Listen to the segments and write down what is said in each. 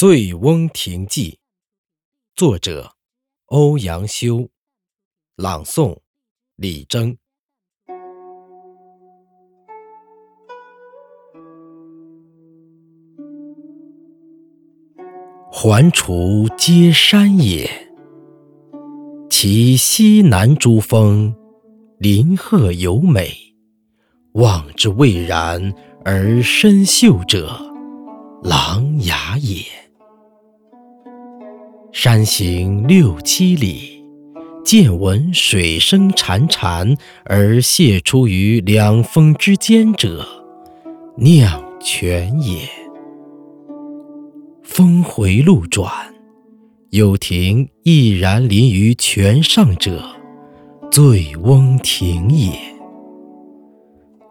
醉翁亭记》，作者欧阳修，朗诵李征。环滁皆山也，其西南诸峰，林壑尤美。望之蔚然而深秀者，琅琊也。山行六七里，渐闻水声潺潺而泻出于两峰之间者，酿泉也。峰回路转，有亭翼然临于泉上者，醉翁亭也。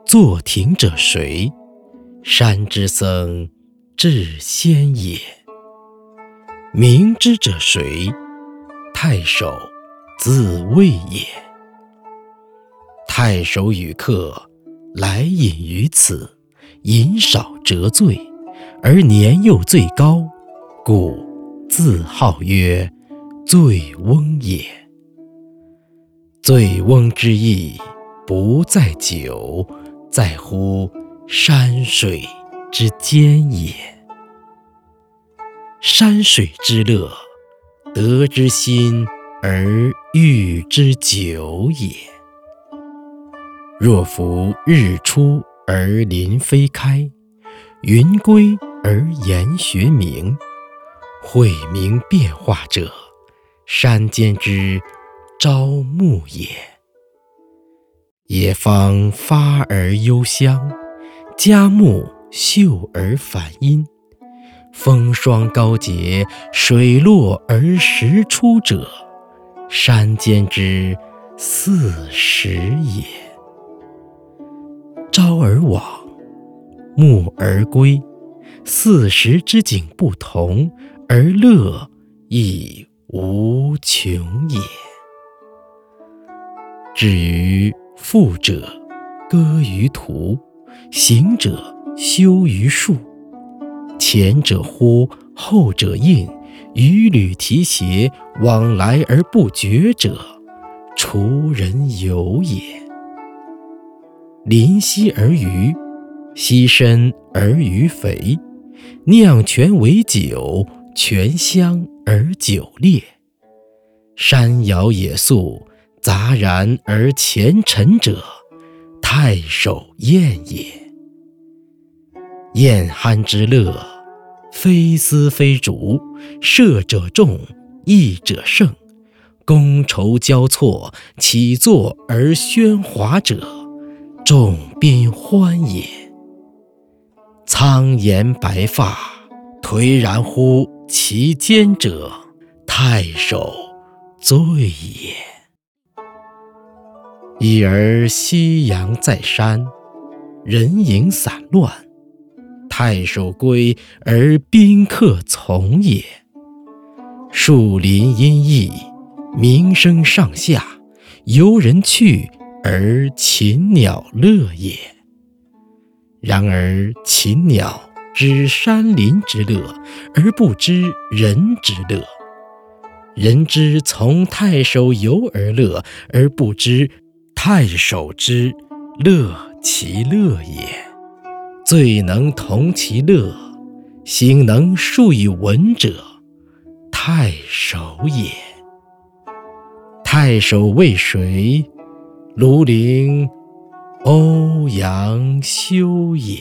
作亭者谁？山之僧智仙也。明之者谁？太守自谓也。太守与客来饮于此，饮少辄醉，而年又最高，故自号曰醉翁也。醉翁之意不在酒，在乎山水之间也。山水之乐，得之心而寓之久也。若夫日出而林霏开，云归而岩穴暝，晦明变化者，山间之朝暮也。野芳发而幽香，佳木秀而反阴。风霜高洁，水落而石出者，山间之四时也。朝而往，暮而归，四时之景不同，而乐亦无穷也。至于富者，歌于途；行者，休于树。前者呼，后者应，与履提携，往来而不绝者，滁人游也。临溪而渔，溪深而鱼肥，酿泉为酒，泉香而酒冽。山肴野宿，杂然而前陈者，太守宴也。宴酣之乐。非丝非竹，射者众，弈者胜，觥筹交错，起坐而喧哗者，众宾欢也。苍颜白发，颓然乎其间者，太守醉也。已而夕阳在山，人影散乱。太守归而宾客从也。树林阴翳，鸣声上下，游人去而禽鸟乐也。然而禽鸟知山林之乐，而不知人之乐；人之从太守游而乐，而不知太守之乐其乐也。最能同其乐，心能述以文者，太守也。太守为谁？庐陵欧阳修也。